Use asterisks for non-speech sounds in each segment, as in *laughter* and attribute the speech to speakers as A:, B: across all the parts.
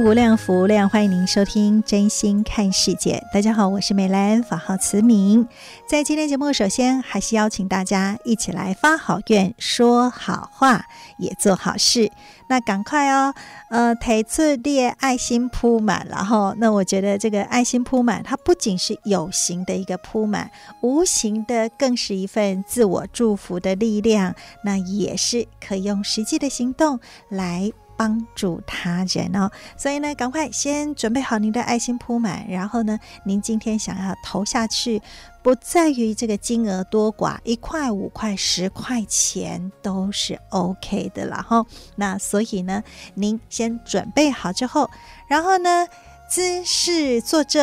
A: 无量，福量，欢迎您收听《真心看世界》。大家好，我是美兰，法号慈明。在今天节目，首先还是邀请大家一起来发好愿、说好话、也做好事。那赶快哦，呃，提出列爱心铺满，然后那我觉得这个爱心铺满，它不仅是有形的一个铺满，无形的更是一份自我祝福的力量。那也是可以用实际的行动来。帮助他人哦，所以呢，赶快先准备好您的爱心铺满，然后呢，您今天想要投下去，不在于这个金额多寡，一块、五块、十块钱都是 OK 的了哈。那所以呢，您先准备好之后，然后呢，姿势坐正，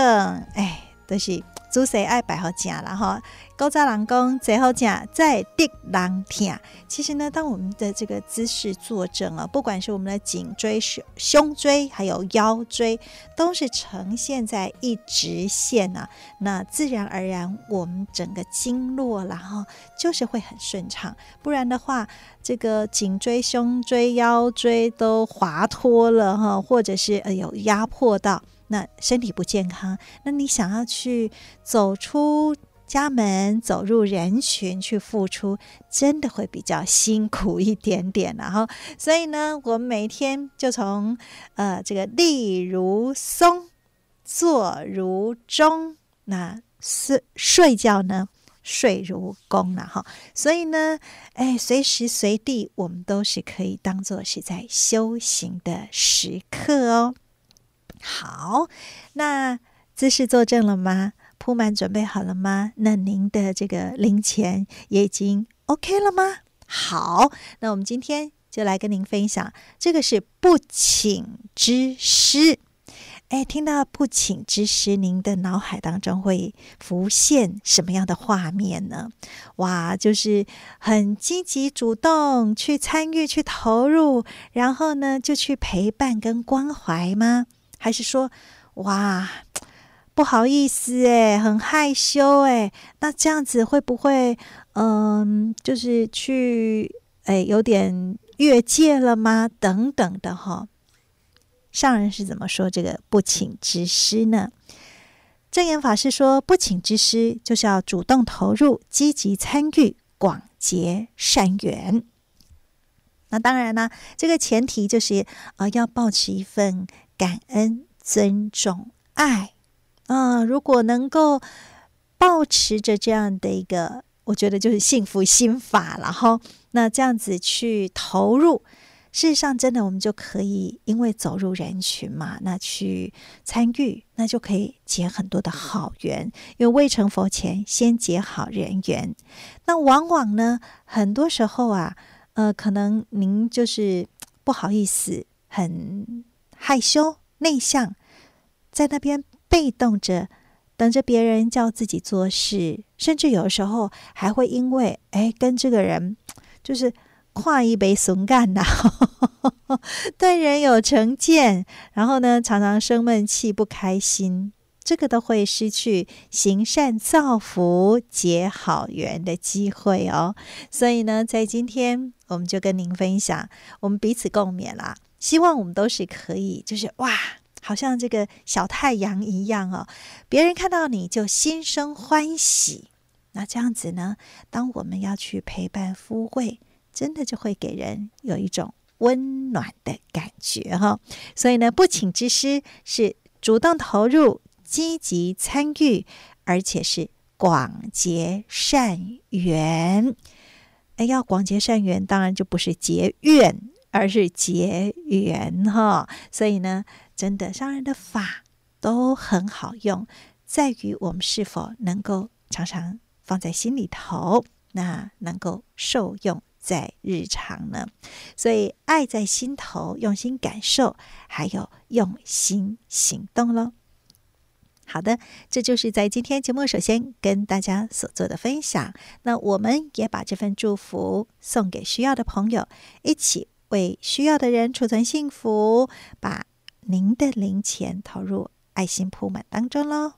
A: 哎，都是姿势爱摆好正了哈。高扎郎公最后讲，在地郎听。其实呢，当我们的这个姿势坐正啊，不管是我们的颈椎、胸胸椎，还有腰椎，都是呈现在一直线啊。那自然而然，我们整个经络，然后就是会很顺畅。不然的话，这个颈椎、胸椎、腰椎都滑脱了哈，或者是呃有压迫到，那身体不健康。那你想要去走出家门走入人群去付出，真的会比较辛苦一点点，然后，*laughs* 所以呢，我们每天就从呃这个立如松，坐如钟，那睡睡觉呢睡如弓了哈。所以呢，哎，随时随地我们都是可以当做是在修行的时刻哦。好，那姿势坐正了吗？铺满准备好了吗？那您的这个零钱也已经 OK 了吗？好，那我们今天就来跟您分享，这个是不请之师。哎，听到不请之师，您的脑海当中会浮现什么样的画面呢？哇，就是很积极主动去参与、去投入，然后呢就去陪伴跟关怀吗？还是说，哇？不好意思，哎，很害羞，哎，那这样子会不会，嗯，就是去，哎，有点越界了吗？等等的哈。上人是怎么说这个不请之师呢？证严法师说，不请之师就是要主动投入、积极参与、广结善缘。那当然呢，这个前提就是啊、呃，要保持一份感恩、尊重、爱。啊，如果能够保持着这样的一个，我觉得就是幸福心法，然后那这样子去投入，事实上真的我们就可以，因为走入人群嘛，那去参与，那就可以结很多的好缘。因为未成佛前，先结好人缘。那往往呢，很多时候啊，呃，可能您就是不好意思，很害羞内向，在那边。被动着，等着别人叫自己做事，甚至有时候还会因为哎，跟这个人就是跨一杯怂干呐，*laughs* 对人有成见，然后呢，常常生闷气、不开心，这个都会失去行善造福、结好缘的机会哦。所以呢，在今天我们就跟您分享，我们彼此共勉啦，希望我们都是可以，就是哇。好像这个小太阳一样哦，别人看到你就心生欢喜。那这样子呢，当我们要去陪伴夫会，真的就会给人有一种温暖的感觉哈。所以呢，不请之师是主动投入、积极参与，而且是广结善缘。哎，要广结善缘，当然就不是结怨，而是结缘哈。所以呢，真的商人的法都很好用，在于我们是否能够常常放在心里头，那能够受用在日常呢。所以爱在心头，用心感受，还有用心行动喽。好的，这就是在今天节目首先跟大家所做的分享。那我们也把这份祝福送给需要的朋友，一起为需要的人储存幸福，把您的零钱投入爱心铺满当中喽。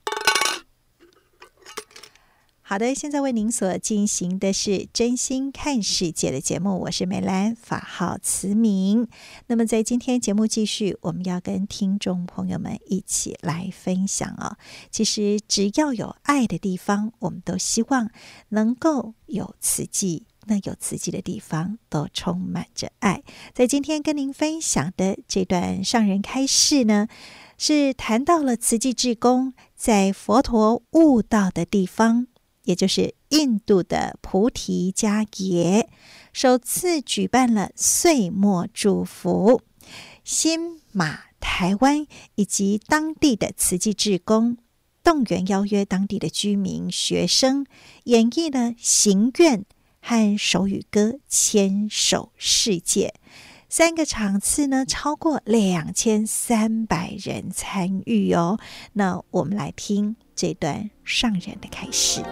A: 好的，现在为您所进行的是真心看世界的节目，我是美兰，法号慈明。那么在今天节目继续，我们要跟听众朋友们一起来分享哦。其实只要有爱的地方，我们都希望能够有慈济。那有慈济的地方，都充满着爱。在今天跟您分享的这段上人开示呢，是谈到了慈济志工在佛陀悟道的地方。也就是印度的菩提迦耶，首次举办了岁末祝福，新马台湾以及当地的慈济志工，动员邀约当地的居民、学生，演绎了行愿和手语歌《牵手世界》三个场次呢，超过两千三百人参与哦。那我们来听这段上人的开示。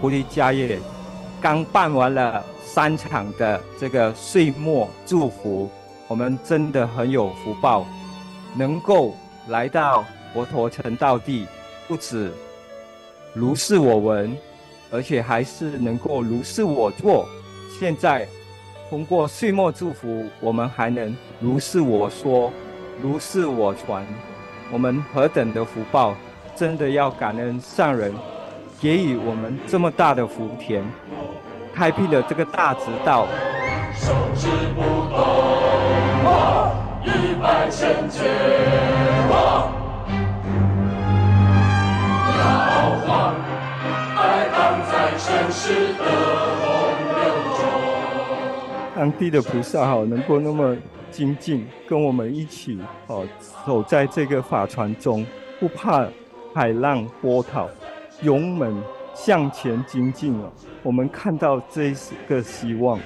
B: 菩提迦叶刚办完了三场的这个岁末祝福，我们真的很有福报，能够来到佛陀成道地，不止如是我闻，而且还是能够如是我做。现在通过岁末祝福，我们还能如是我说，如是我传，我们何等的福报！真的要感恩上人。给予我们这么大的福田，开辟了这个大直道。手持不动，一百千劫，摇晃，爱荡在尘世的洪流中。当地的菩萨哈，能够那么精进，跟我们一起哦，走在这个法船中，不怕海浪波涛。勇猛向前精进了，我们看到这一个希望。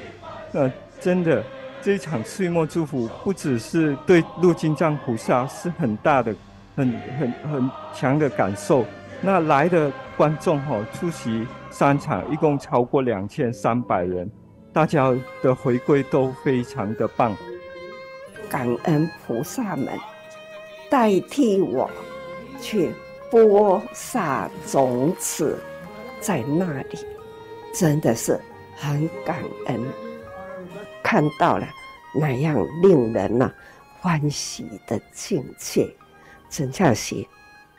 B: 那真的，这一场岁末祝福不只是对路金藏菩萨是很大的、很很很强的感受。那来的观众哈，出席三场，一共超过两千三百人，大家的回归都非常的棒。
C: 感恩菩萨们代替我去。播撒种子在那里，真的是很感恩。看到了那样令人呐欢喜的境界，真叫是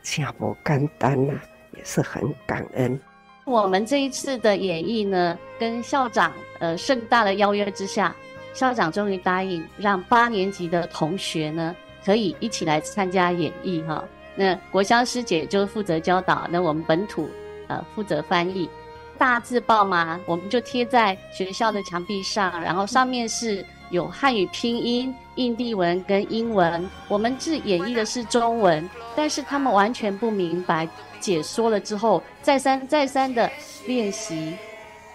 C: 真不简单呐，也是很感恩。
D: 我们这一次的演绎呢，跟校长呃盛大的邀约之下，校长终于答应让八年级的同学呢可以一起来参加演绎哈。那国香师姐就负责教导，那我们本土呃负责翻译。大字报嘛，我们就贴在学校的墙壁上，然后上面是有汉语拼音、印地文跟英文。我们是演绎的是中文，但是他们完全不明白。解说了之后，再三再三的练习。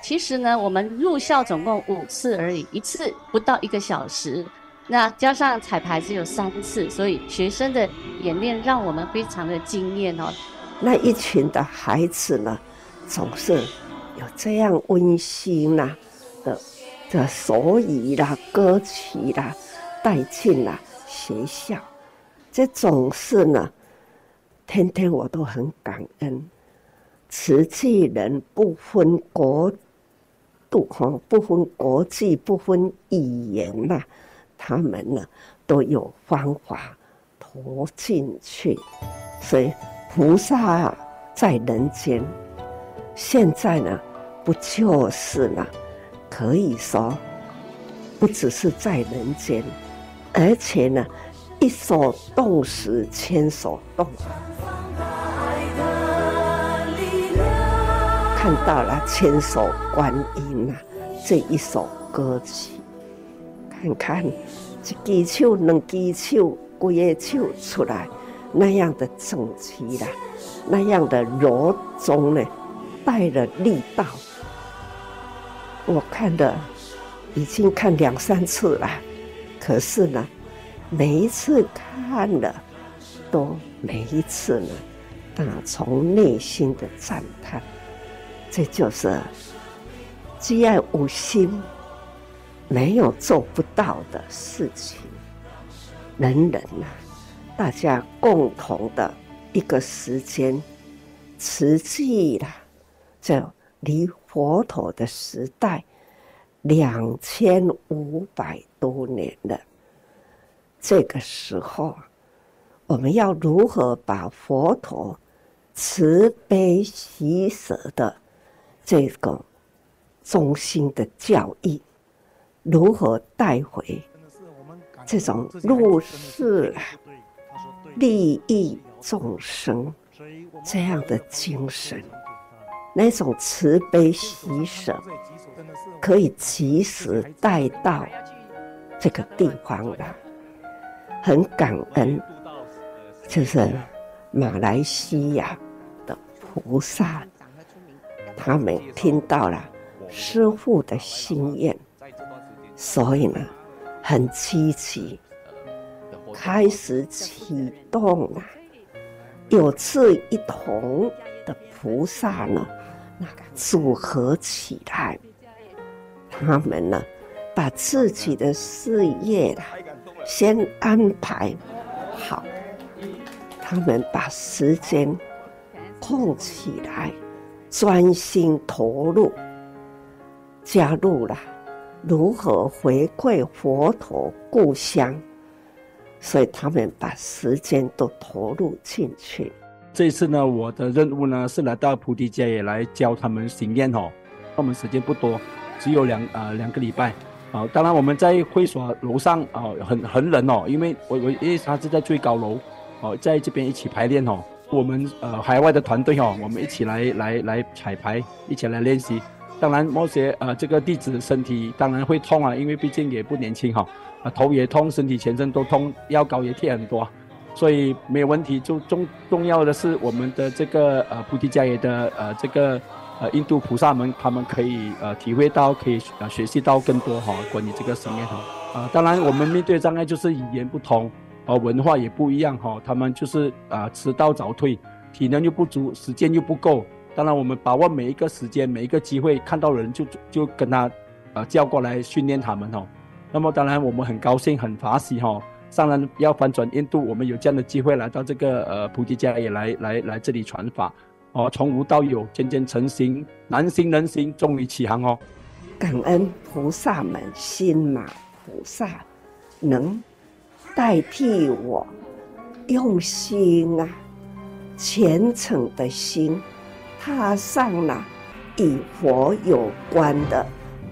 D: 其实呢，我们入校总共五次而已，一次不到一个小时。那加上彩排只有三次，所以学生的演练让我们非常的惊艳哦。
C: 那一群的孩子呢，总是有这样温馨呐的的手语啦、歌曲啦带进了学校，这总是呢天天我都很感恩。瓷器人不分国度哈，不分国际，不分语言呐，他们呢都有方法投进去。所以菩萨在人间，现在呢不就是呢？可以说，不只是在人间，而且呢，一手动时，千手动。看到了千手观音啊，这一首歌曲，看看一只手、两只手、几个手出来，那样的整齐啦，那样的柔中呢，带了力道。我看的已经看两三次了，可是呢，每一次看了，都每一次呢，打从内心的赞叹。这就是只要有心，没有做不到的事情。人人呐，大家共同的一个时间，慈济啦，就离佛陀的时代两千五百多年了。这个时候，我们要如何把佛陀慈悲喜舍的？这个中心的教义如何带回这种入世利益众生这样的精神，那种慈悲喜舍，可以及时带到这个地方来。很感恩，就是马来西亚的菩萨。他们听到了师父的心愿，所以呢，很积极，开始启动了有志一同的菩萨呢，那个组合起来，他们呢，把自己的事业先安排好，他们把时间空起来。专心投入，加入了如何回馈佛陀故乡，所以他们把时间都投入进去。
E: 这次呢，我的任务呢是来到菩提迦耶来教他们行愿哦。我们时间不多，只有两啊、呃、两个礼拜。啊，当然我们在会所楼上啊，很很冷哦，因为我我因为他是在最高楼，哦，在这边一起排练哦。我们呃海外的团队哦，我们一起来来来彩排，一起来练习。当然，某些呃这个弟子身体当然会痛啊，因为毕竟也不年轻哈，啊头也痛，身体全身都痛，药膏也贴很多，所以没有问题。就重重要的是我们的这个呃菩提迦耶的呃这个呃印度菩萨们，他们可以呃体会到，可以呃学习到更多哈关于这个生命哈。啊，当然我们面对障碍就是语言不通。啊，文化也不一样哈，他们就是啊迟到早退，体能又不足，时间又不够。当然，我们把握每一个时间，每一个机会，看到人就就跟他呃叫过来训练他们哦。那么当然，我们很高兴，很发喜哈。当然要翻转印度，我们有这样的机会来到这个呃菩提迦也来来来这里传法哦，从无到有，渐渐成型，难行能行，终于起航哦。
C: 感恩菩萨们，心马菩萨能。代替我用心啊，虔诚的心，踏上了与佛有关的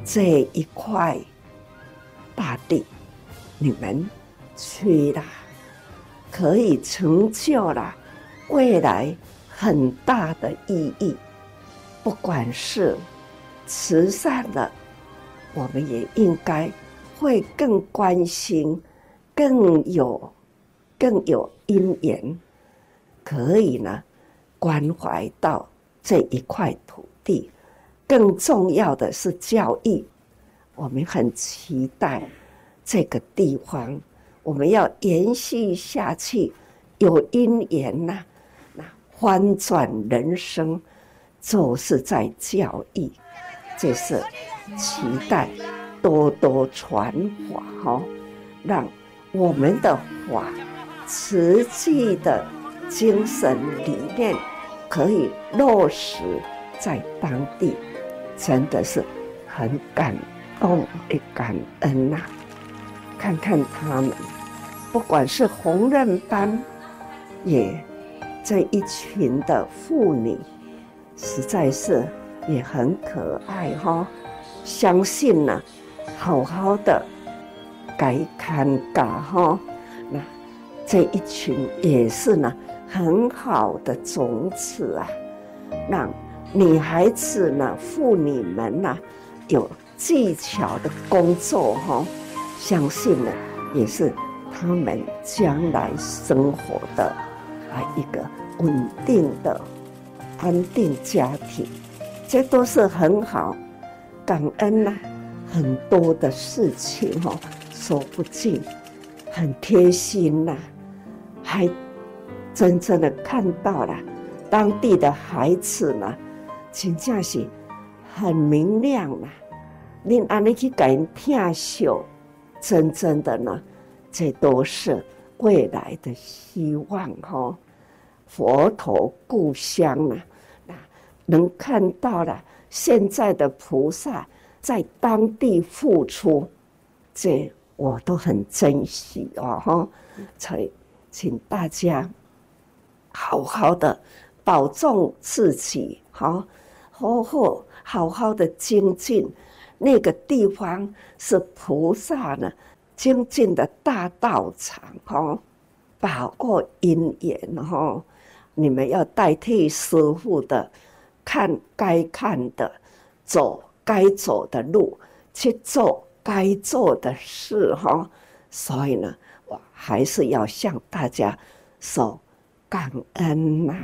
C: 这一块大地，你们去了，可以成就了未来很大的意义。不管是慈善的，我们也应该会更关心。更有更有因缘，可以呢关怀到这一块土地。更重要的是教育，我们很期待这个地方，我们要延续下去。有因缘呐，那翻转人生就是在教育，这是期待多多传法哈，让。我们的法，慈济的精神理念可以落实在当地，真的是很感动，也感恩呐、看看他们，不管是缝纫班，也这一群的妇女，实在是也很可爱哈、相信呢、好好的该看嘎哈，那这一群也是呢很好的种子啊，让女孩子呢、妇女们呢有技巧的工作哈。相信呢，也是他们将来生活的啊一个稳定的安定家庭，这都是很好，感恩呐、很多的事情哦，说不尽，很贴心呐、还真正的看到了当地的孩子呢，真正是很明亮啊，恁安尼去给人听秀。真正的呢，这都是未来的希望哈。佛陀故乡啊，那能看到了现在的菩萨在当地付出，这我都很珍惜哦哈。所以请大家好好的保重自己，好好好好好的精进。那个地方是菩萨呢精进的大道场哦，把握因缘哦，你们要代替师傅的，看该看的，走该走的路，去做该做的事哈。所以呢，我还是要向大家说感恩呐。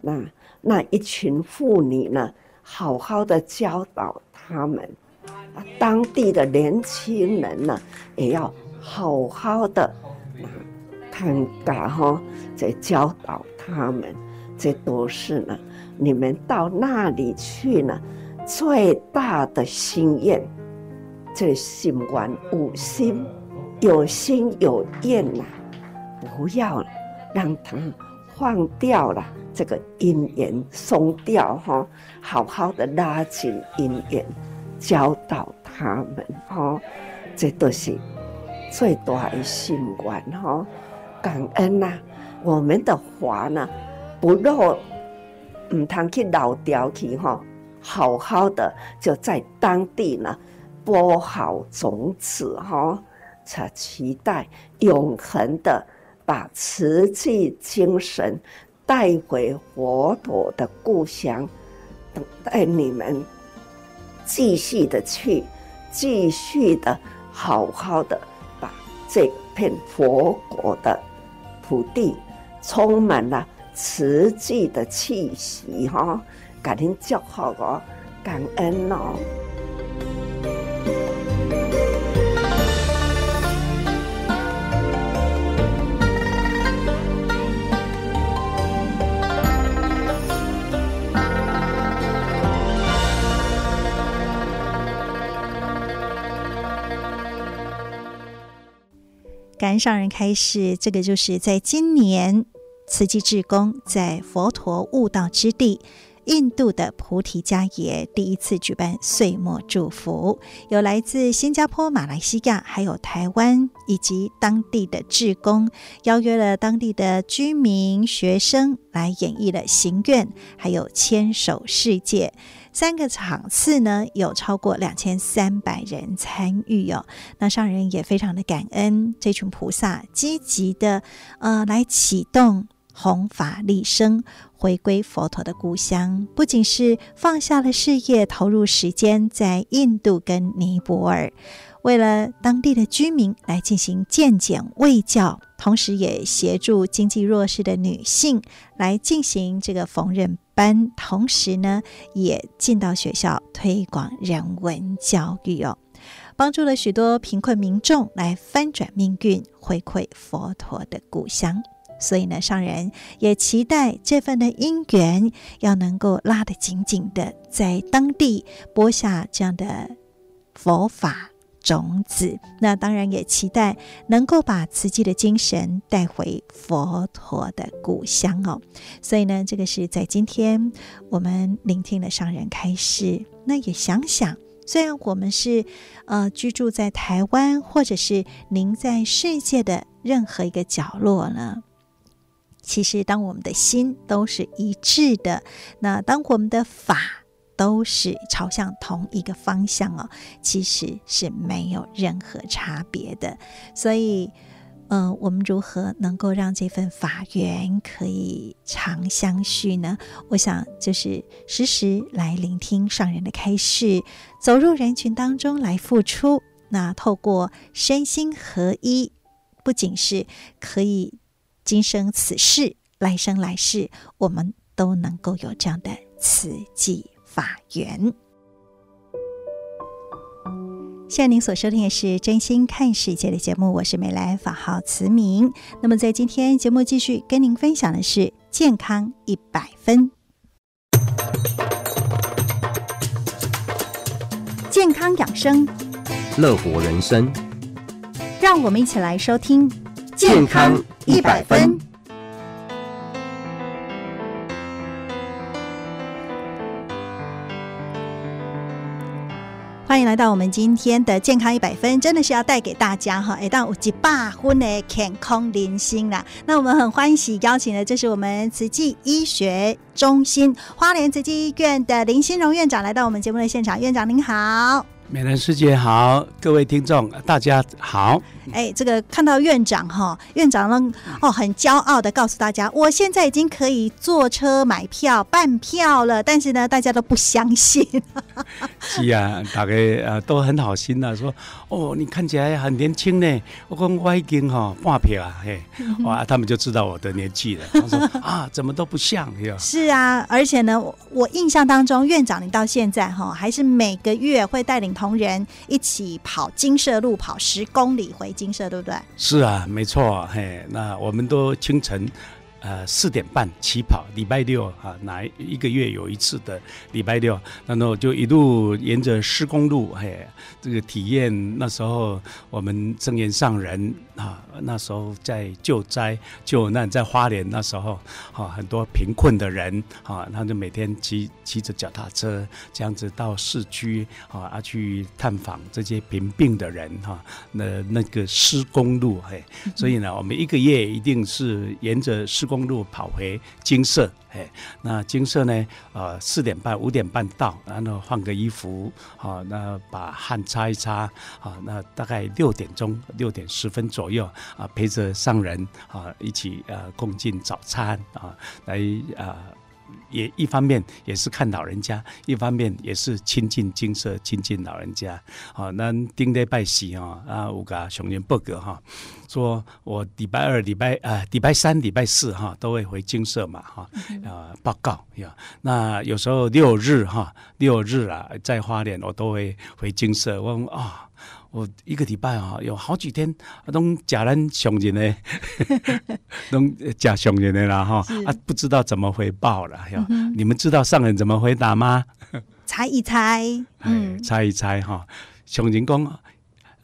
C: 那那一群妇女呢，好好的教导他们。当地的年轻人呢，也要好好的看嘎哈，在教导他们，这都是呢，你们到那里去呢，最大的心愿，这心愿五心，有心有愿呐，不要让他放掉了这个因缘，松掉哈，好好的拉紧因缘。教导他们哈，这都是最大的心愿哈。感恩呐，我们的话呢，不落，唔通去老掉去哈，好好的就在当地呢播好种子哈，才期待永恒的把慈济精神带回佛陀的故乡，等待你们。继续的去，继续的好好的把这片佛国的土地充满了慈济的气息哈，感恩教好哦，感恩哦。
A: 感恩上人开示，这个就是在今年慈济志工在佛陀悟道之地印度的菩提迦耶第一次举办岁末祝福，有来自新加坡、马来西亚，还有台湾以及当地的志工，邀约了当地的居民、学生来演绎了行愿，还有牵手世界。三个场次呢，有超过两千三百人参与哦。那上人也非常的感恩这群菩萨积极的呃来启动弘法利生，回归佛陀的故乡。不仅是放下了事业，投入时间在印度跟尼泊尔，为了当地的居民来进行健检卫教，同时也协助经济弱势的女性来进行这个缝纫。班，同时呢，也进到学校推广人文教育哦，帮助了许多贫困民众来翻转命运，回馈佛陀的故乡。所以呢，上人也期待这份的因缘要能够拉得紧紧的，在当地播下这样的佛法种子。那当然也期待能够把慈济的精神带回佛陀的故乡哦。所以呢，这个是在今天我们聆听了上人开示，那也想想。虽然我们是呃居住在台湾，或者是您在世界的任何一个角落呢，其实当我们的心都是一致的，那当我们的法都是朝向同一个方向哦，其实是没有任何差别的，所以。嗯、呃，我们如何能够让这份法缘可以长相续呢？我想就是时时来聆听上人的开示，走入人群当中来付出。那透过身心合一，不仅是可以今生此世、来生来世，我们都能够有这样的慈济法源。现在您所收听的是《真心看世界》的节目，我是美兰，法号慈明。那么在今天节目继续跟您分享的是健康一百分，健康养生，
F: 乐活人生，
A: 让我们一起来收听
F: 健康一百分。
A: 欢迎来到我们今天的健康一百分，真的是要带给大家哈，哎，但有一百分的健康人生啦。那我们很欢喜邀请的，就是我们慈济医学中心花莲慈济医院的林欣荣院长来到我们节目的现场。院长您好。
G: 美人师姐好，各位听众大家好。
A: 哎，这个看到院长哈，院长呢哦，很骄傲的告诉大家，我现在已经可以坐车买票办票了。但是呢，大家都不相信。
G: 是啊，大家呃都很好心呐，说哦，你看起来很年轻呢。我讲我已经哈半票啊，嘿，*laughs* 哇，他们就知道我的年纪了。他说啊，怎么都不像，
A: 是啊，而且呢，我，我印象当中，院长你到现在哈，还是每个月会带领同仁一起跑金色路，跑十公里回金色，对不对？
G: 是啊，没错，嘿，那我们都清晨。呃，四点半起跑，礼拜六啊，哪一个月有一次的礼拜六，然后就一路沿着施工路，嘿，这个体验那时候我们正言上人啊，那时候在救灾救难，在花莲那时候，啊，很多贫困的人啊，他就每天骑骑着脚踏车这样子到市区啊，去探访这些贫病的人哈，那那个施工路，嘿，所以呢，我们一个月一定是沿着施工。公路跑回金色，哎，那金色呢？呃，四点半、五点半到，然后换个衣服，好，那把汗擦一擦，好，那大概六点钟、六点十分左右，啊，陪着上人啊一起呃共进早餐啊，来啊。也一方面也是看老人家，一方面也是亲近金色，亲近老人家。好，那丁礼拜四哈啊，有个熊年报告哈，说我礼拜二、礼拜啊、礼拜三、礼拜四哈都会回金色嘛哈啊报告呀。那有时候六日哈，六日啊在花莲我都会回精舍。我说啊。我一个礼拜啊，有好几天都假人熊人呢，都假熊人的啦哈啊，不知道怎么回报了。嗯、你们知道上人怎么回答吗？
A: 猜一猜，
G: 嗯，猜一猜哈。熊人公啊，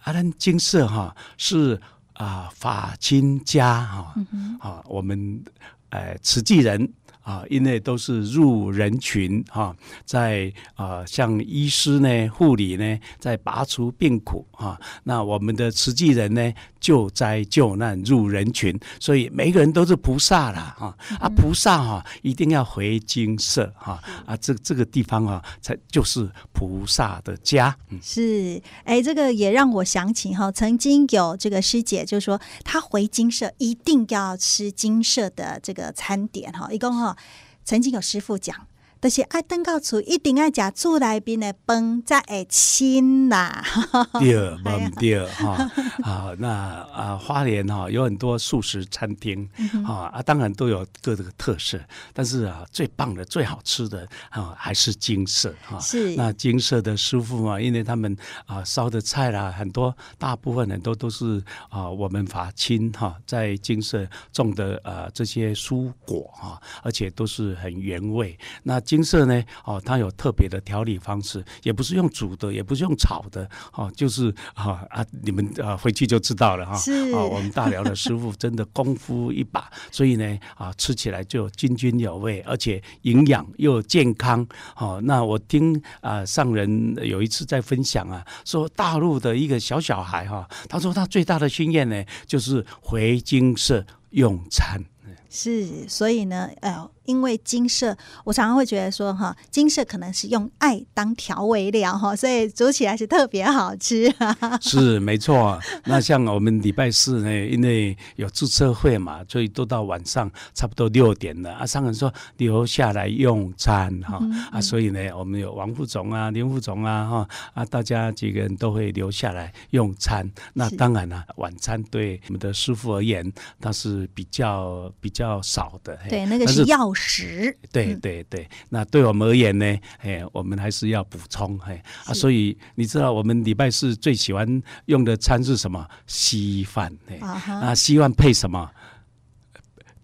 G: 咱金色哈是啊法亲家哈啊，我们呃慈济人。啊，因为都是入人群啊，在啊，像医师呢、护理呢，在拔除病苦啊。那我们的慈济人呢，救灾救难入人群，所以每个人都是菩萨啦哈。啊，菩萨哈，一定要回金舍哈。啊，这这个地方啊，才就是菩萨的家。
A: 是，哎，这个也让我想起哈，曾经有这个师姐就说，她回金舍一定要吃金舍的这个餐点哈，一共哈。曾经有师父讲，就是爱登到厝一定爱食厝内边的饭才会亲啦。*laughs*
G: 对，*laughs* 没对哈。好，那啊，花莲哈有很多素食餐厅，啊啊，当然都有各个特色，但是啊，最棒的、最好吃的啊，还是金色哈。
A: 是。
G: 那金色的师傅嘛，因为他们啊烧的菜啦，很多大部分很多都是啊我们法亲哈在金色种的啊这些蔬果哈，而且都是很原味。那精舍呢，哦，它有特别的调理方式，也不是用煮的，也不是用炒的，哦，就是啊啊，你们啊回去就知道了哈。
A: 是
G: 啊，我们大寮的师傅 *laughs* 真的功夫一把，所以呢啊，吃起来就津津有味，而且营养又健康。哦，那我听啊上人有一次在分享啊，说大陆的一个小小孩哈，他说他最大的心愿呢，就是回金色用餐。
A: 是，所以呢，呃。因为金色，我常常会觉得说哈，金色可能是用爱当调味料哈，所以煮起来是特别好吃。*laughs*
G: 是没错，那像我们礼拜四呢，因为有注册会嘛，所以都到晚上差不多六点了啊。上人说留下来用餐哈、嗯嗯、啊，所以呢，我们有王副总啊、林副总啊哈啊，大家几个人都会留下来用餐。那当然了、啊，晚餐对我们的师傅而言，它是比较比较少的。
A: 对，那个是药。食
G: 对对对，那对我们而言呢，哎，我们还是要补充，哎啊，所以你知道我们礼拜四最喜欢用的餐是什么？稀饭，哎啊，稀饭配什么？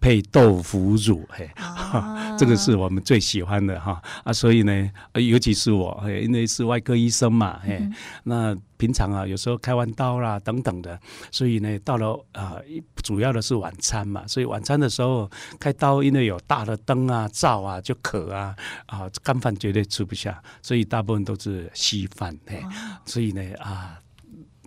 G: 配豆腐乳，嘿，啊、*laughs* 这个是我们最喜欢的哈。啊，所以呢，尤其是我，因为是外科医生嘛，嘿，嗯、那平常啊，有时候开完刀啦等等的，所以呢，到了啊、呃，主要的是晚餐嘛，所以晚餐的时候开刀，因为有大的灯啊照啊，就渴啊啊，干饭绝对吃不下，所以大部分都是稀饭，嘿，啊、所以呢啊，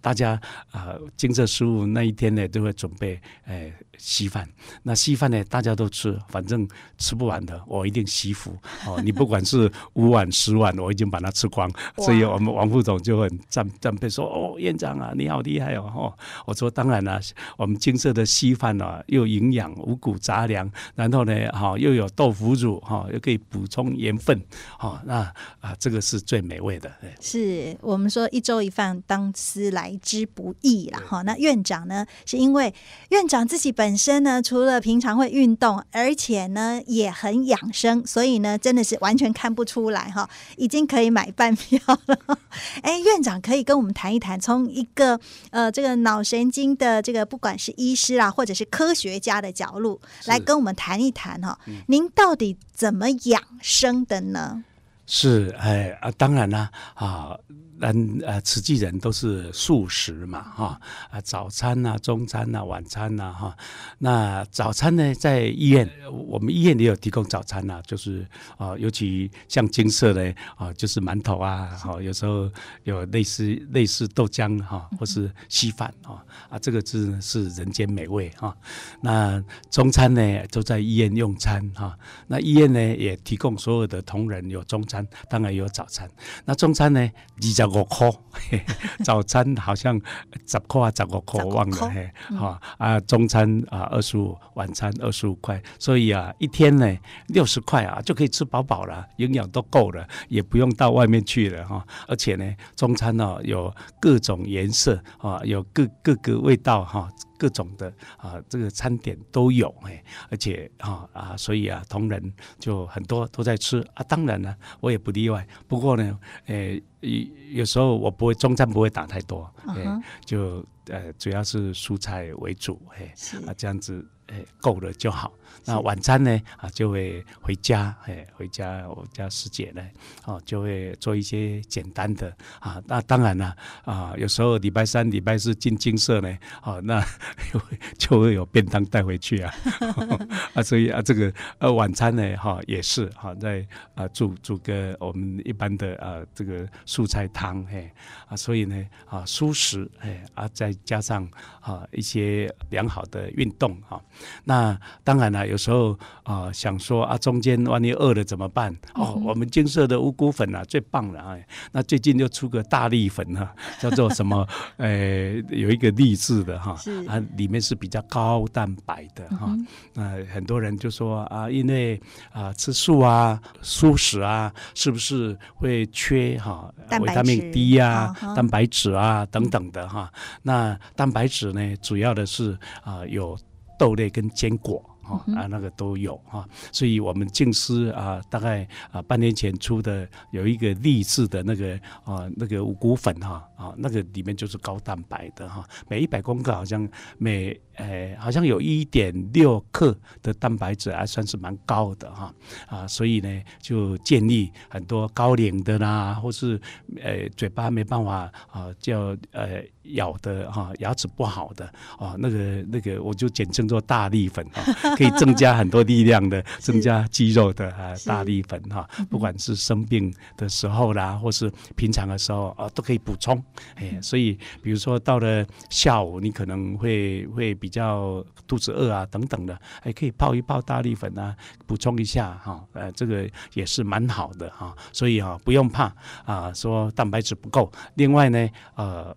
G: 大家啊，金色食物那一天呢，都会准备哎。稀饭，那稀饭呢？大家都吃，反正吃不完的，我一定惜福哦。你不管是五碗十碗，我已经把它吃光。所以我们王副总就很赞赞佩说：“哦，院长啊，你好厉害哦！”哦，我说：“当然了、我们金色的稀饭啊，又营养五谷杂粮，然后呢，哈、哦，又有豆腐乳，哈、哦，又可以补充盐分，哈、哦，那啊，这个是最美味的。”
A: 是我们说一粥一饭，当吃来之不易啦哈。那院长呢，是因为院长自己本本身呢，除了平常会运动，而且呢也很养生，所以呢真的是完全看不出来哈，已经可以买半票了。*laughs* 哎，院长可以跟我们谈一谈，从一个呃这个脑神经的这个不管是医师啊，或者是科学家的角度来跟我们谈一谈哈，嗯、您到底怎么养生的呢？
G: 是哎啊，当然啦啊。人呃，慈济人都是素食嘛，哈啊，早餐呐、啊、中餐呐、啊、晚餐呐，哈。那早餐呢，在医院，我们医院也有提供早餐呐、啊，就是啊，尤其像金色呢，啊，就是馒头啊，哈，有时候有类似类似豆浆哈，或是稀饭啊，啊，这个是是人间美味哈。那中餐呢，都在医院用餐哈。那医院呢，也提供所有的同仁有中餐，当然有早餐。那中餐呢，比较。五块，*laughs* 早餐好像十块啊，十五块，我忘了嘿，哈啊，中餐啊二十五，晚餐二十五块，所以啊，一天呢六十块啊就可以吃饱饱了，营养都够了，也不用到外面去了哈。而且呢，中餐呢有各种颜色啊，有各各个味道哈。各种的啊，这个餐点都有哎，而且啊啊，所以啊，同仁就很多都在吃啊。当然了，我也不例外。不过呢，诶，有有时候我不会中餐不会打太多，哎、uh huh.，就呃主要是蔬菜为主，哎，啊这样子。哎，够了就好。那晚餐呢？啊，就会回家，哎，回家我家师姐呢，哦，就会做一些简单的啊。那当然了，啊，有时候礼拜三、礼拜四进精舍呢，哦，那 *laughs* 就会有便当带回去啊。*laughs* 啊，所以啊，这个呃晚餐呢，哈，也是哈，在啊煮煮个我们一般的啊这个素菜汤，嘿，啊，所以呢，啊，蔬食，哎，啊，再加上啊一些良好的运动，哈。那当然了，有时候啊、呃，想说啊，中间万一饿了怎么办？哦，嗯、我们金色的五谷粉啊，最棒了啊。那最近就出个大力粉哈，*laughs* 叫做什么？呃，*laughs* 有一个励志的哈，是啊，里面是比较高蛋白的哈。那、嗯呃、很多人就说啊，因为啊、呃，吃素啊、素食啊，是不是会缺哈维他命 D 呀、啊、蛋白质啊等等的哈？那蛋白质呢，主要的是啊、呃、有。豆类跟坚果啊啊，那个都有哈，所以我们静思啊，大概啊半年前出的有一个励志的那个啊那个五谷粉哈啊，那个里面就是高蛋白的哈，每一百公克好像每呃好像有一点六克的蛋白质，还算是蛮高的哈啊，所以呢就建议很多高龄的啦，或是呃嘴巴没办法啊叫呃咬的哈牙齿不好的啊，那个那个我就简称做大力粉哈，可以增加很多力量的，*laughs* 增加肌肉的啊大力粉哈，不管是生病的时候啦，或是平常的时候啊都可以补充。哎，所以比如说到了下午，你可能会会比较肚子饿啊，等等的，还可以泡一泡大力粉啊，补充一下哈，呃，这个也是蛮好的哈，所以哈不用怕啊，说蛋白质不够。另外呢，呃，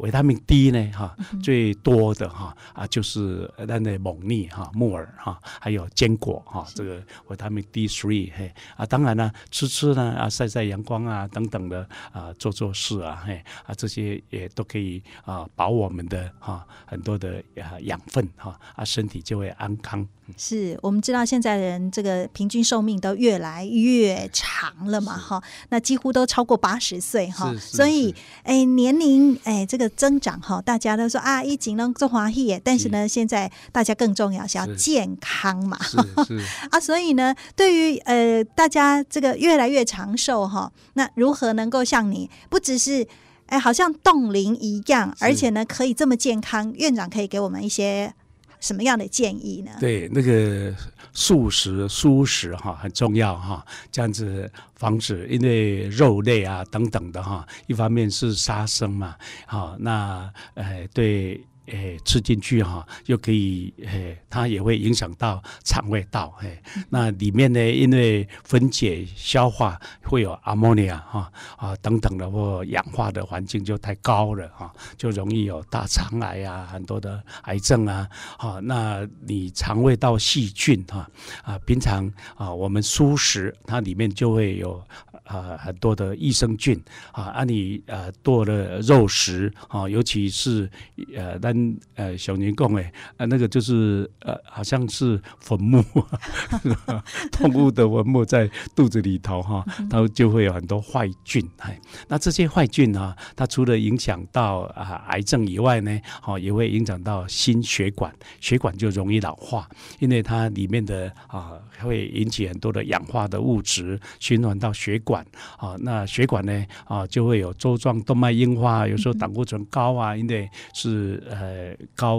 G: 维他命 D 呢哈最多的哈啊就是那的猛粒哈木耳哈，还有坚果哈，这个维他命 D three 嘿啊，当然呢吃吃呢啊晒晒阳光啊等等的啊做做事啊嘿。啊，这些也都可以啊，保我们的哈、啊、很多的啊养分哈啊，身体就会安康。
A: 是我们知道现在人这个平均寿命都越来越长了嘛哈，那几乎都超过八十岁哈，所以哎年龄哎这个增长哈，大家都说啊一紧能做华裔，但是呢是。现在大家更重要是要健康嘛，*laughs* 啊，所以呢对于呃大家这个越来越长寿哈，那如何能够像你不只是哎，好像冻龄一样，而且呢，可以这么健康。院长可以给我们一些什么样的建议呢？
G: 对，那个素食、蔬食哈很重要哈，这样子防止因为肉类啊等等的哈，一方面是杀生嘛，好，那哎对。诶，吃进去哈，又可以诶，它也会影响到肠胃道诶。那里面呢，因为分解消化会有阿莫尼亚哈啊等等的或氧化的环境就太高了哈，就容易有大肠癌啊，很多的癌症啊。好，那你肠胃道细菌哈啊，平常啊我们蔬食它里面就会有。啊，很多的益生菌啊，啊你呃多了肉食啊，尤其是呃，咱呃小年贡哎，啊那个就是呃，好像是坟墓，*laughs* 动物的坟墓在肚子里头哈，它就会有很多坏菌哎。那这些坏菌啊，它除了影响到啊癌症以外呢，哦也会影响到心血管，血管就容易老化，因为它里面的啊会引起很多的氧化的物质循环到血管。啊，那血管呢啊，就会有周状动脉硬化，有时候胆固醇高啊，因为是呃高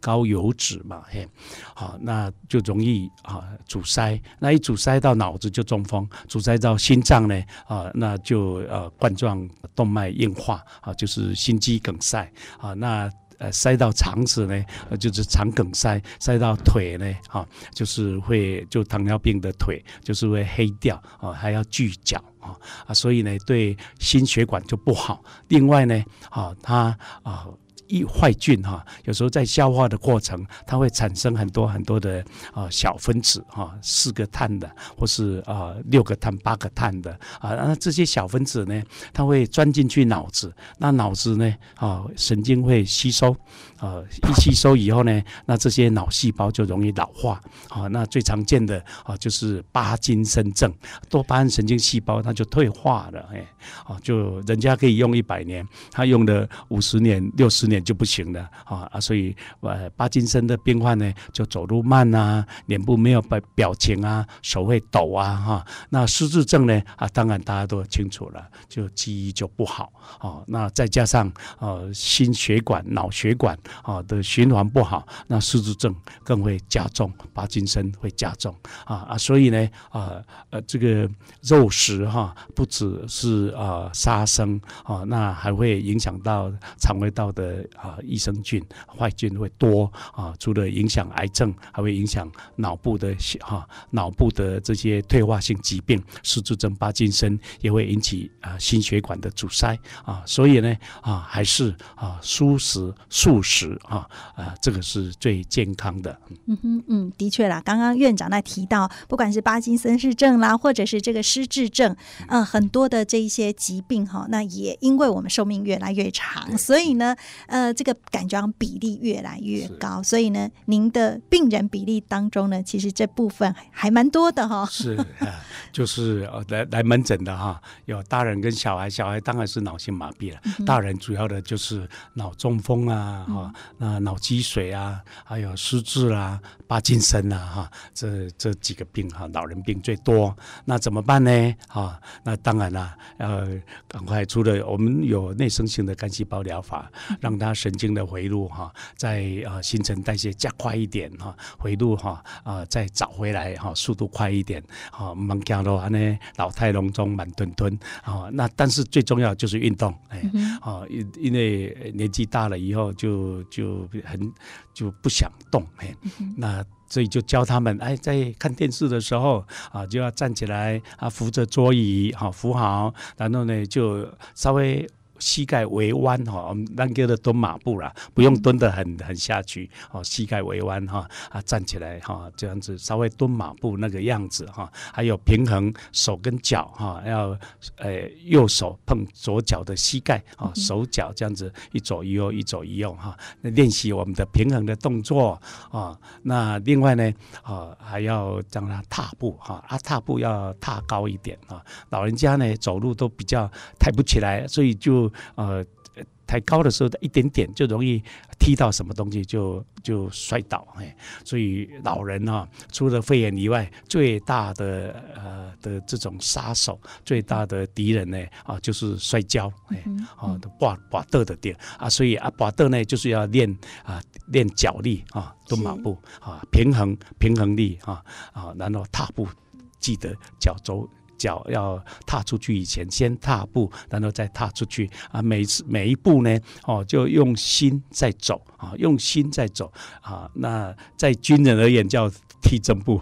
G: 高油脂嘛，嘿，好，那就容易啊阻塞，那一阻塞到脑子就中风，阻塞到心脏呢啊，那就呃冠状动脉硬化啊，就是心肌梗塞啊，那。呃，塞到肠子呢，就是肠梗塞；塞到腿呢，啊、就是会就糖尿病的腿，就是会黑掉啊、还要锯脚啊啊，所以呢，对心血管就不好。另外呢，啊、它啊。一坏菌哈，有时候在消化的过程，它会产生很多很多的啊小分子哈，四个碳的，或是啊六个碳、八个碳的啊，那这些小分子呢，它会钻进去脑子，那脑子呢啊神经会吸收啊，一吸收以后呢，那这些脑细胞就容易老化啊，那最常见的啊就是巴金森症，多巴胺神经细胞它就退化了，哎，啊就人家可以用一百年，他用了五十年、六十年。就不行了啊！所以呃，帕金森的病患呢，就走路慢啊，脸部没有表表情啊，手会抖啊哈。那失智症呢啊，当然大家都清楚了，就记忆就不好啊。那再加上呃心血管、脑血管啊的循环不好，那失智症更会加重，帕金森会加重啊啊！所以呢啊呃这个肉食哈，不只是啊杀生啊，那还会影响到肠胃道的。啊，益生菌坏菌会多啊，除了影响癌症，还会影响脑部的哈脑部的这些退化性疾病，失智症、巴金森也会引起啊心血管的阻塞啊，所以呢啊还是啊舒食素食啊啊这个是最健康的。
A: 嗯哼嗯，的确啦，刚刚院长在提到，不管是巴金森氏症啦，或者是这个失智症，嗯、呃，很多的这一些疾病哈，那也因为我们寿命越来越长，所以呢，呃呃，这个感觉比例越来越高，所以呢，您的病人比例当中呢，其实这部分还蛮多的哈、哦。
G: 是啊，就是来来门诊的哈，有大人跟小孩，小孩当然是脑性麻痹了，嗯、大人主要的就是脑中风啊，哈、嗯，那脑积水啊，还有失智啊、帕金森啊，哈，这这几个病哈，老人病最多。那怎么办呢？哈，那当然了，呃，赶快除了我们有内生性的干细胞疗法，让它神经的回路哈，在呃新陈代谢加快一点哈，回路哈啊再找回来哈，速度快一点，好，慢走路安呢，老态龙钟，慢吞吞，啊，那但是最重要就是运动，哎，啊，因因为年纪大了以后就就很就不想动，哎，那。所以就教他们，哎，在看电视的时候啊，就要站起来啊，扶着桌椅，好扶好，然后呢，就稍微。膝盖微弯哈，我们那个的蹲马步啦，不用蹲得很很下去哦，膝盖微弯哈啊，站起来哈，这样子稍微蹲马步那个样子哈，还有平衡手跟脚哈，要呃右手碰左脚的膝盖啊，手脚这样子一左一右一左一右哈，那练习我们的平衡的动作啊。那另外呢啊，还要让他踏步哈，啊踏步要踏高一点啊，老人家呢走路都比较抬不起来，所以就。呃，抬高的时候，一点点就容易踢到什么东西就，就就摔倒。哎，所以老人啊，除了肺炎以外，最大的呃的这种杀手，最大的敌人呢啊，就是摔跤。哎，啊，滑滑倒的点啊，所以啊，滑倒呢就是要练啊，练脚力啊，蹲马步啊，平衡平衡力啊啊，然后踏步，记得脚肘。脚要踏出去以前，先踏步，然后再踏出去啊！每次每一步呢，哦，就用心在走啊，用心在走啊。那在军人而言叫踢正步，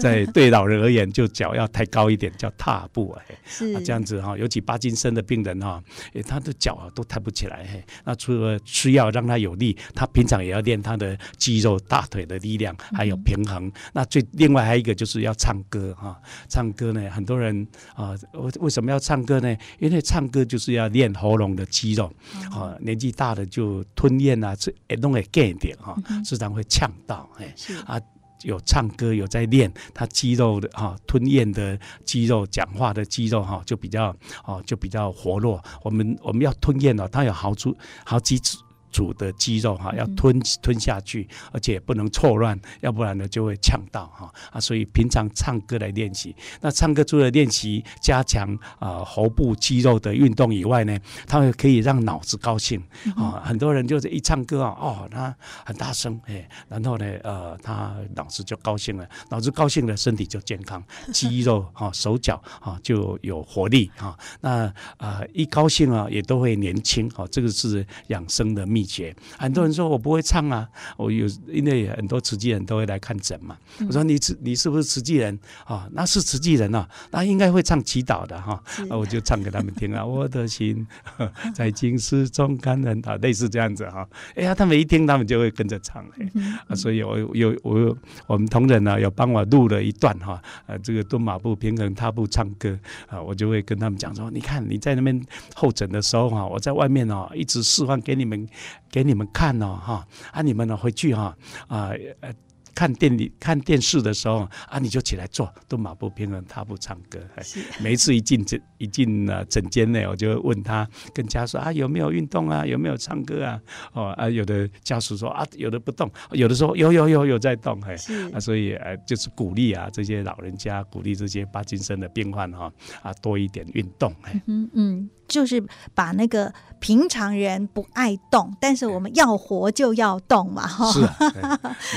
G: 在对老人而言就脚要抬高一点，叫踏步哎。这样子哈，尤其帕金森的病人哈，他的脚啊都抬不起来。那除了吃药让他有力，他平常也要练他的肌肉、大腿的力量，还有平衡。那最另外还有一个就是要唱歌哈，唱歌呢。很多人啊，为为什么要唱歌呢？因为唱歌就是要练喉咙的肌肉啊。年纪大的就吞咽啊，这弄会干一点哈，时常会呛到哎。啊，有唱歌有在练，他肌肉的哈吞咽的肌肉、讲话的肌肉哈就比较哦就比较活络。我们我们要吞咽了，他有好处好几次处。主的肌肉哈要吞吞下去，而且不能错乱，要不然呢就会呛到哈啊。所以平常唱歌来练习，那唱歌除了练习加强啊喉部肌肉的运动以外呢，它会可以让脑子高兴啊。很多人就是一唱歌啊，哦，他很大声哎，然后呢呃他脑子就高兴了，脑子高兴了，身体就健康，*laughs* 肌肉哈手脚啊就有活力哈。那啊一高兴啊也都会年轻啊，这个是养生的秘诀。很多人说我不会唱啊，我有因为很多慈济人都会来看诊嘛。我说你你是不是慈济人啊？那是慈济人啊，那应该会唱祈祷的哈。那我就唱给他们听啊，*laughs* 我的心 *laughs* 在经师中感恩啊，类似这样子哈。哎呀，他们一听，他们就会跟着唱哎。啊，所以我有我我们同仁呢，有帮我录了一段哈，呃，这个蹲马步、平衡踏步、唱歌啊，我就会跟他们讲说，你看你在那边候诊的时候哈，我在外面哦，一直示范给你们。给你们看哦，哈啊，你们呢回去哈啊呃看电里看电视的时候啊，你就起来做，都马不、平衡踏步、唱歌。是 *laughs* 每一次一进诊一进了诊间呢，我就问他跟家属啊有没有运动啊，有没有唱歌啊？哦啊，有的家属说啊，有的不动，有的说有有有有在动，哎啊，所以呃就是鼓励啊这些老人家，鼓励这些帕金森的病患哈啊多一点运动。
A: 嗯嗯，就是把那个。平常人不爱动，但是我们要活就要动嘛，哈。*laughs* 是，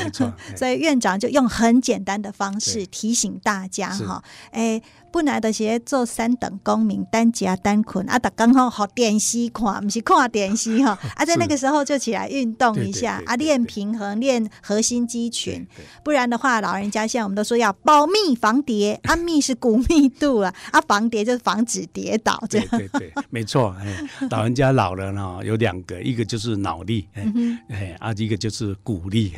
A: 没错。所以院长就用很简单的方式提醒大家，哈，哎。本来的是做三等公民，单吃单困啊，打刚好好电视看，不是看电视哈。*laughs* 啊，在那个时候就起来运动一下啊，练平衡，练核心肌群。不然的话，老人家现在我们都说要保密防跌，*laughs* 啊，密是骨密度啊，啊，防跌就是防止跌倒。这样对对对，*laughs*
G: 没错。哎老人家老了呢，有两个，一个就是脑力，哎，啊，一个就是骨力，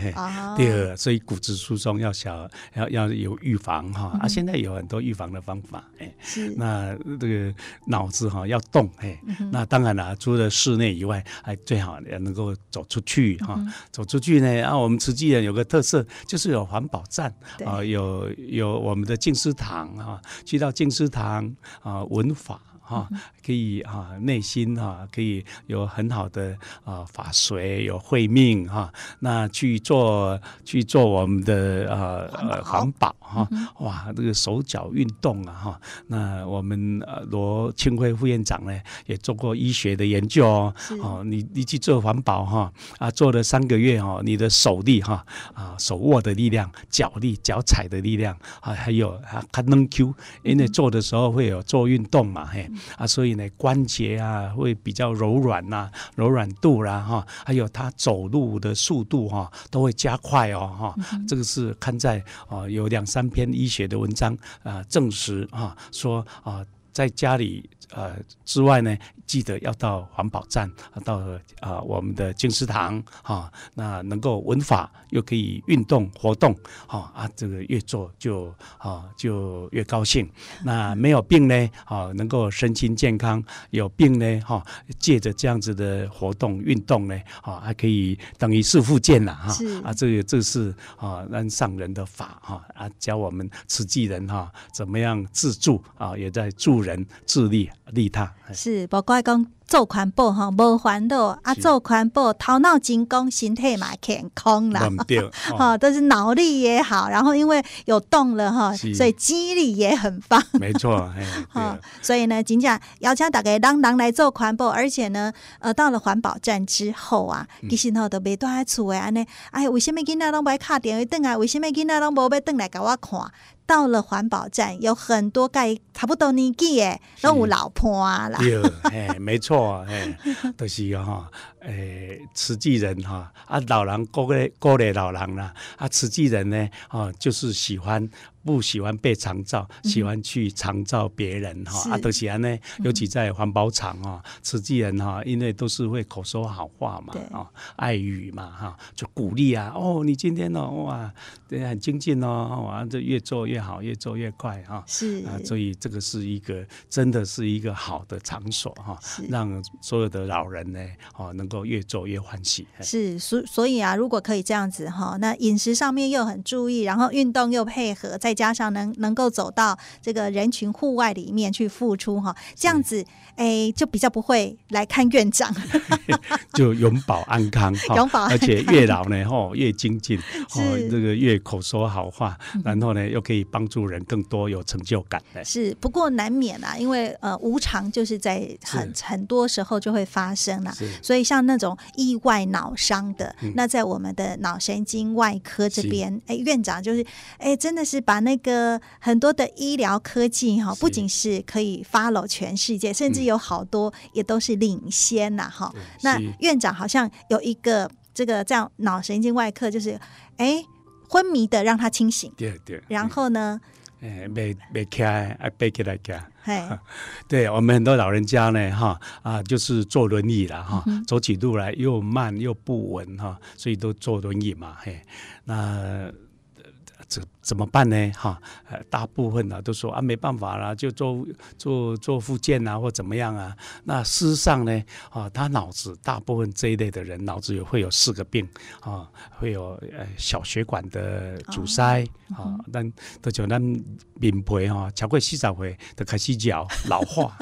G: 第二，所以骨质疏松要小，要要有预防哈。啊，现在有很多预防的方法，哎，那这个脑子哈要动，哎，那当然了，除了室内以外，还最好也能够走出去哈，走出去呢，啊，我们慈济人有个特色，就是有环保站啊，有有我们的静思堂啊，去到静思堂啊文法。啊，可以啊，内心啊，可以有很好的啊法随，有慧命哈。那去做去做我们的啊呃环保哈，哇，这个手脚运动啊哈。那我们罗清辉副院长呢，也做过医学的研究哦。哦，你你去做环保哈啊，做了三个月哦，你的手力哈啊，手握的力量，脚力脚踩的力量啊，还有啊，还能 Q，因为做的时候会有做运动嘛嘿。啊，所以呢，关节啊会比较柔软呐、啊，柔软度啦、啊、哈，还有他走路的速度哈、啊，都会加快哦哈。嗯、这个是看在啊有两三篇医学的文章啊证实啊说啊在家里呃之外呢。记得要到环保站，到啊我们的静思堂哈，那能够文法又可以运动活动哈啊，这个越做就啊就越高兴。那没有病呢啊，能够身心健康；有病呢哈，借着这样子的活动运动呢啊，还可以等于是复健了哈啊，这个这是啊让上人的法哈啊，教我们慈济人哈怎么样自助啊，也在助人自利利他
A: 是包括。讲做环保吼，无烦恼啊！做环保，头脑精工，身体嘛健康啦。对，*laughs* 哈，都是脑力也好，然后因为有动了哈，所以记忆力也很棒。
G: 没错，
A: 哈，*laughs* 所以呢，真正邀请大家人人来做环保，而且呢，呃，到了环保站之后啊，其实吼都袂多爱厝诶安尼，哎，为什么囡仔拢袂敲电话转来？为什么囡仔拢无要转来甲我看？到了环保站，有很多盖差不多年纪诶，都有老婆啦。
G: 对，哎，没错，哎，都、*laughs* 就是哈，哎，慈济人哈，啊，老人过个过个老人啦，啊，慈济人呢，啊，就是喜欢。不喜欢被长照，喜欢去长照别人哈。嗯、啊，都是安呢，尤其在环保厂啊，慈济人哈，因为都是会口说好话嘛，啊，爱语嘛哈，就鼓励啊。哦，你今天哦，哇，对，很精进哦，哇，这越做越好，越做越快哈。是啊，所以这个是一个真的是一个好的场所哈，让所有的老人呢，哦，能够越做越欢喜。
A: 是，所所以啊，如果可以这样子哈，那饮食上面又很注意，然后运动又配合，再加上能能够走到这个人群户外里面去付出哈，这样子哎，就比较不会来看院长，*laughs*
G: 就永保安康，*laughs* 永保安康，而且越老呢吼越精进，哦这个越口说好话，然后呢又可以帮助人更多，有成就感的。
A: 是，不过难免啊，因为呃无常就是在很很多时候就会发生了，所以像那种意外脑伤的，那在我们的脑神经外科这边，哎院长就是哎真的是把。那个很多的医疗科技哈，不仅是可以 follow 全世界，甚至有好多也都是领先呐哈。那院长好像有一个这个叫脑神经外科，就是哎昏迷的让他清醒，
G: 对对。
A: 然后呢，
G: 哎没没开，哎背起来开。*laughs* 对我们很多老人家呢哈啊，就是坐轮椅了哈，走起路来又慢又不稳哈，所以都坐轮椅嘛嘿。那这怎么办呢？哈，呃，大部分呢都说啊，没办法了，就做做做复健啊，或怎么样啊。那事实上呢，啊，他脑子大部分这一类的人脑子有会有四个病啊，会有呃小血管的阻塞啊，但都叫咱面皮哈，超过四十岁就开始叫 *laughs* 老化，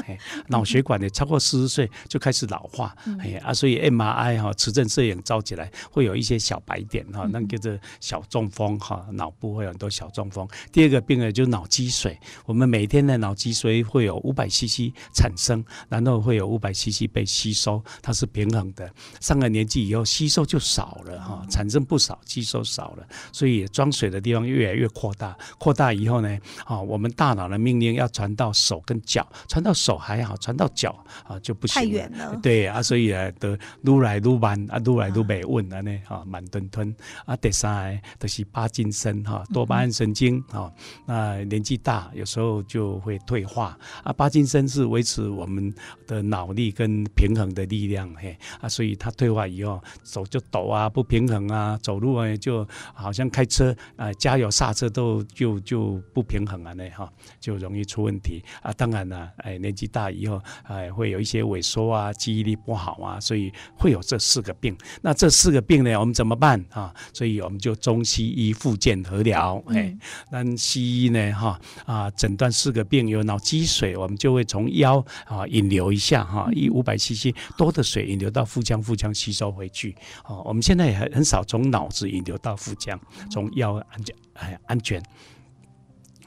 G: 脑血管呢超过四十岁就开始老化，哎啊，所以 MRI 哈，磁振摄影照起来会有一些小白点哈，那叫做小中风哈，脑部会有很多。小中风，第二个病呢就是脑积水。我们每天的脑积水会有五百 CC 产生，然后会有五百 CC 被吸收，它是平衡的。上了年纪以后，吸收就少了哈，产生不少，吸收少了，所以装水的地方越来越扩大。扩大以后呢，啊，我们大脑的命令要传到手跟脚，传到手还好，传到脚啊就不行了。太远了。对啊，所以啊，都撸来撸慢啊，撸来撸没稳了呢，啊，慢吞吞啊。第三个就是帕金森哈，多巴胺。神经啊，那年纪大有时候就会退化啊。帕金森是维持我们的脑力跟平衡的力量，嘿啊，所以他退化以后手就抖啊，不平衡啊，走路啊就好像开车啊，加油刹车都就就不平衡啊，那哈就容易出问题啊。当然了，哎，年纪大以后，哎，会有一些萎缩啊，记忆力不好啊，所以会有这四个病。那这四个病呢，我们怎么办啊？所以我们就中西医复健合疗，哎，那西医呢，哈啊，诊断四个病有脑积水，我们就会从腰啊引流一下哈，一五百 CC 多的水引流到腹腔，腹腔吸收回去。哦，我们现在也很很少从脑子引流到腹腔，从腰安全，哎，安全。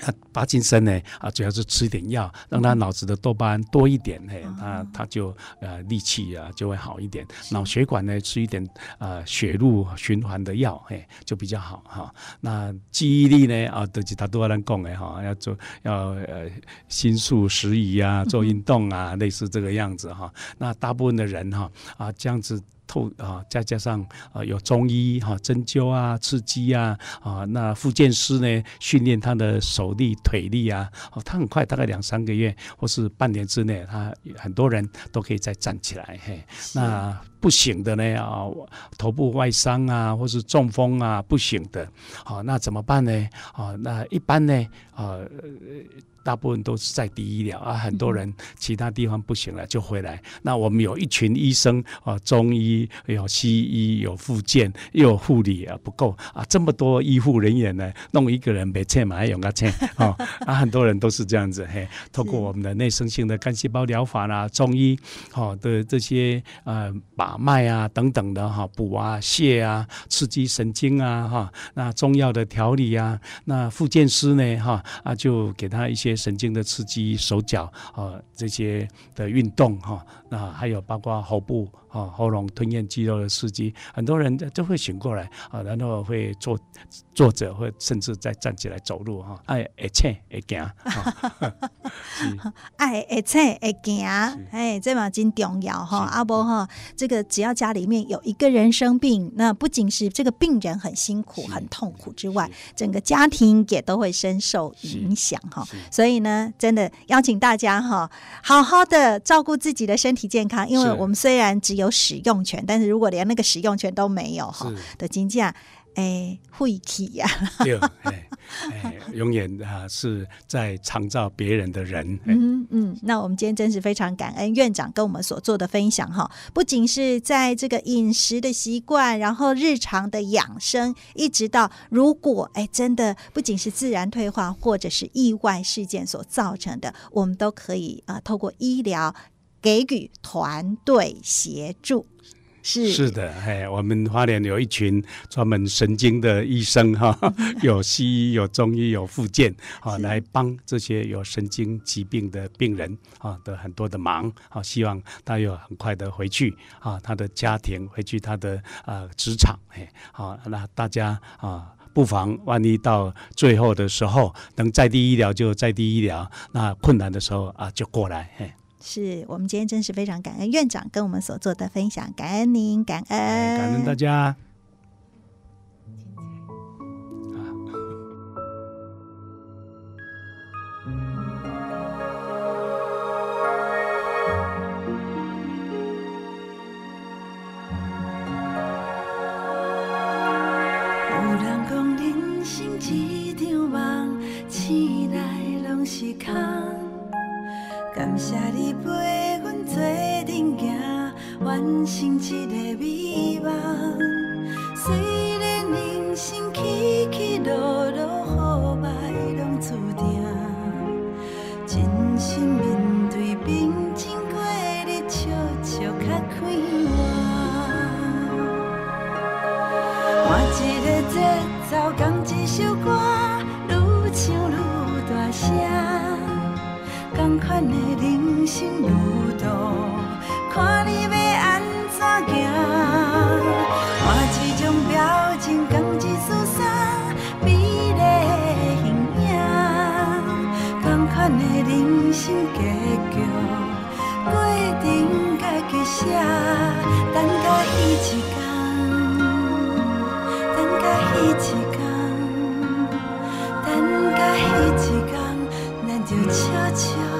G: 他帕金森呢啊，主要是吃一点药，让他脑子的多巴胺多一点，嘿，他他就呃力气啊就会好一点。脑血管呢吃一点呃血路循环的药，嘿，就比较好哈。那记忆力呢啊，都是他都要能讲的哈，要做要呃心素时宜啊，做运动啊，*laughs* 类似这个样子哈。那大部分的人哈啊这样子。透啊，再加上啊有中医哈针灸啊刺激啊啊，那复健师呢训练他的手力腿力啊，哦他很快大概两三个月或是半年之内，他很多人都可以再站起来嘿。那不行的呢啊，头部外伤啊或是中风啊不行的，好那怎么办呢？啊那一般呢啊。大部分都是在第一疗啊，很多人其他地方不行了就回来。那我们有一群医生啊，中医有西医有复健又有护理啊，不够啊，这么多医护人员呢，弄一个人没钱嘛，还用个钱啊啊，很多人都是这样子嘿。透过我们的内生性的干细胞疗法啦，中医好的这些呃把脉啊等等的哈，补啊泻啊，刺激神经啊哈，那中药的调理啊，那复健师呢哈啊就给他一些。神经的刺激，手脚啊这些的运动哈，那还有包括喉部啊喉咙吞咽肌肉的刺激，很多人就会醒过来啊，然后会坐坐着，或甚至再站起来走路哈。爱会醒会行，
A: 爱会醒会行，哎，这嘛真重要哈。阿伯哈，这个只要家里面有一个人生病，那不仅是这个病人很辛苦、很痛苦之外，整个家庭也都会深受影响哈。所以呢，真的邀请大家哈，好好的照顾自己的身体健康，因为我们虽然只有使用权，但是如果连那个使用权都没有哈，的金价。哎，晦气呀！
G: 对，哎，哎，*laughs* 永远啊是在创造别人的人。
A: 嗯嗯，那我们今天真是非常感恩院长跟我们所做的分享哈，不仅是在这个饮食的习惯，然后日常的养生，一直到如果哎真的不仅是自然退化或者是意外事件所造成的，我们都可以啊透过医疗给予团队协助。是
G: 是的，嘿，我们花莲有一群专门神经的医生哈，*laughs* 有西医、有中医、有复健，啊，来帮这些有神经疾病的病人啊的很多的忙，啊，希望他有很快的回去啊，他的家庭回去他的呃职场，嘿，好，那大家啊，不妨万一到最后的时候能在地医疗就在地医疗，那困难的时候啊就过来，嘿。
A: 是我们今天真是非常感恩院长跟我们所做的分享，感恩您，感恩，
G: 感恩大家。
H: 感谢你陪阮做阵行，完成一个美梦。款的人生结局，过程家己写。等甲彼一天，等甲彼一天，等甲彼一天，咱就笑笑。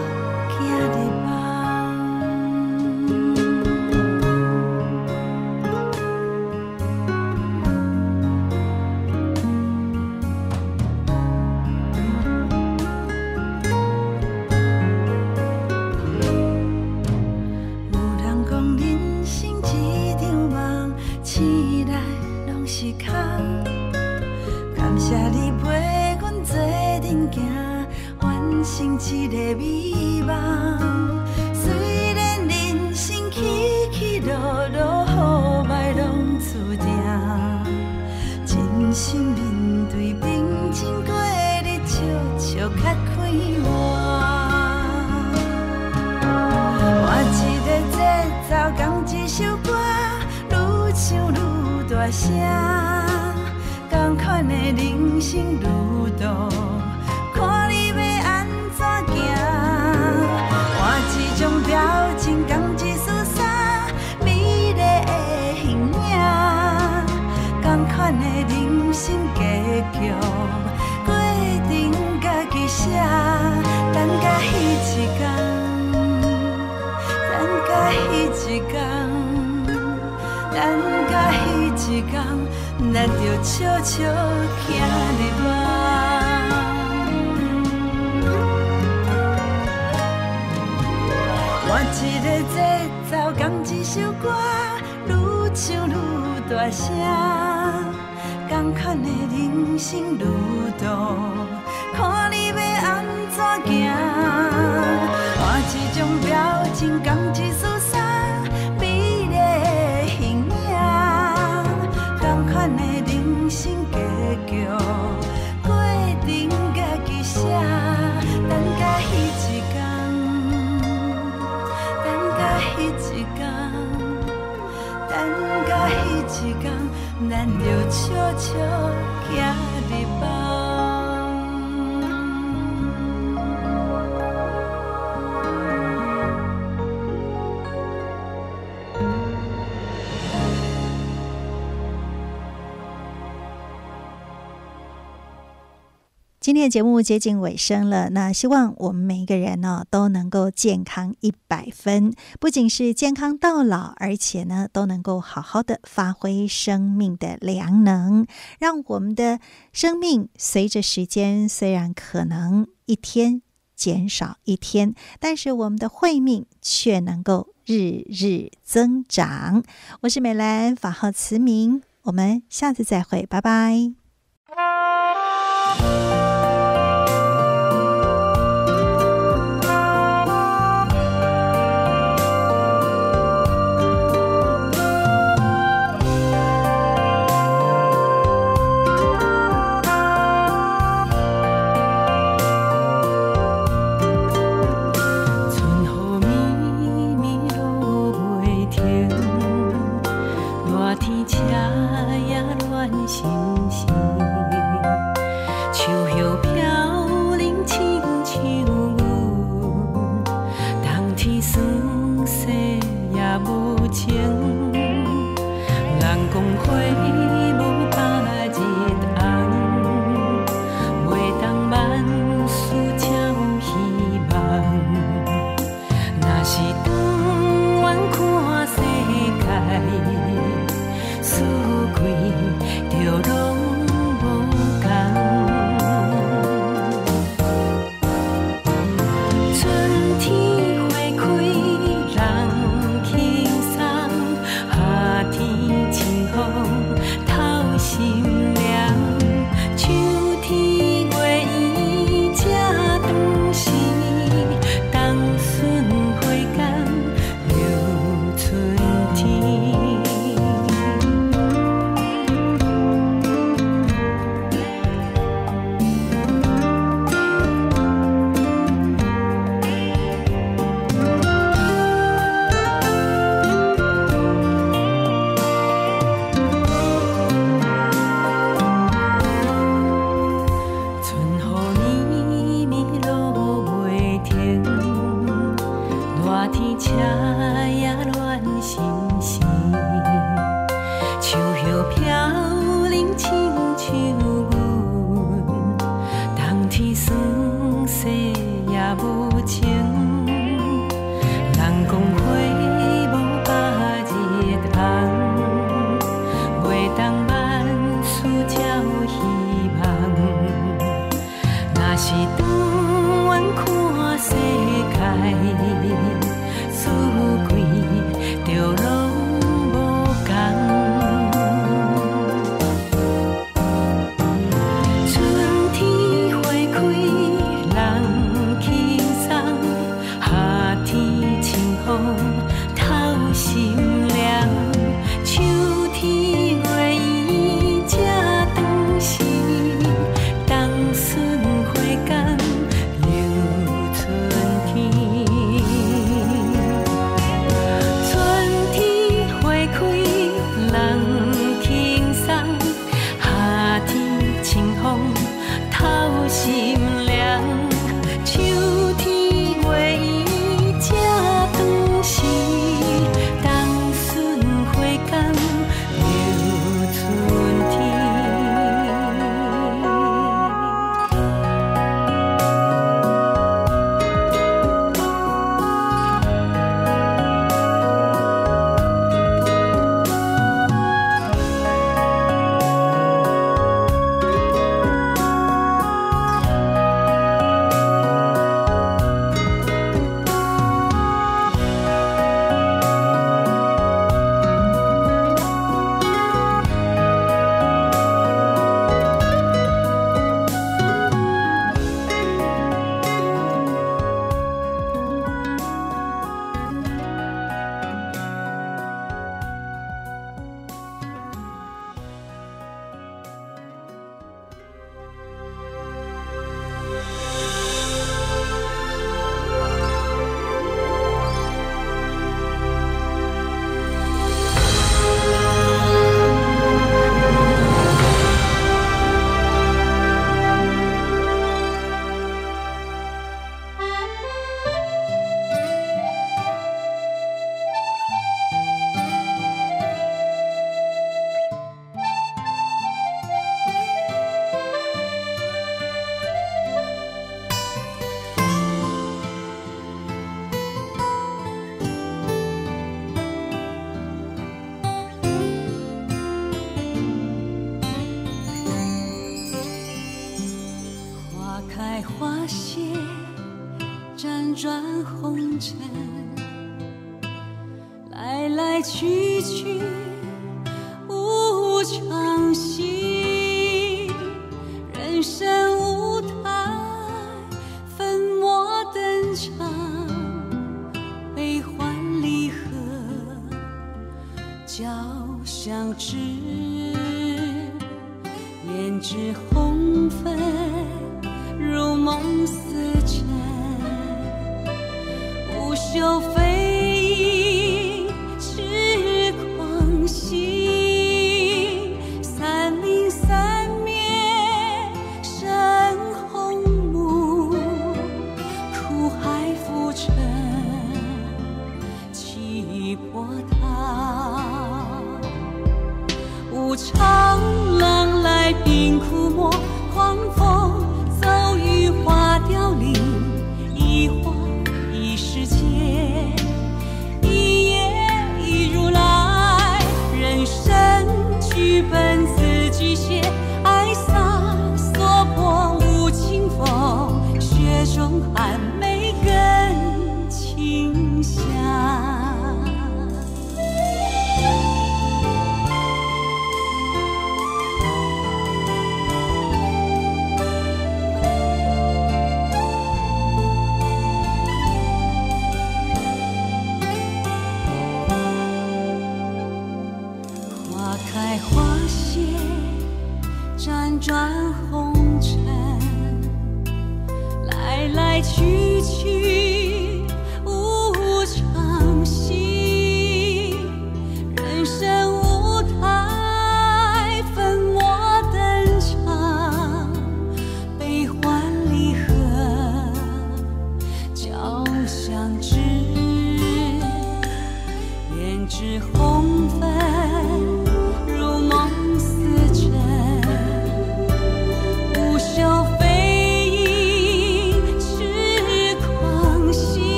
H: 大声。同款的人生路途，看你要安怎行。换一种表情，讲一束悄悄天
I: 节目接近尾声了，那希望我们每一个人呢都能够健康一百分，不仅是健康到老，而且呢都能够好好的发挥生命的良能，让我们的生命随着时间虽然可能一天减少一天，但是我们的慧命却能够日日增长。我是美兰，法号慈明，我们下次再会，拜拜。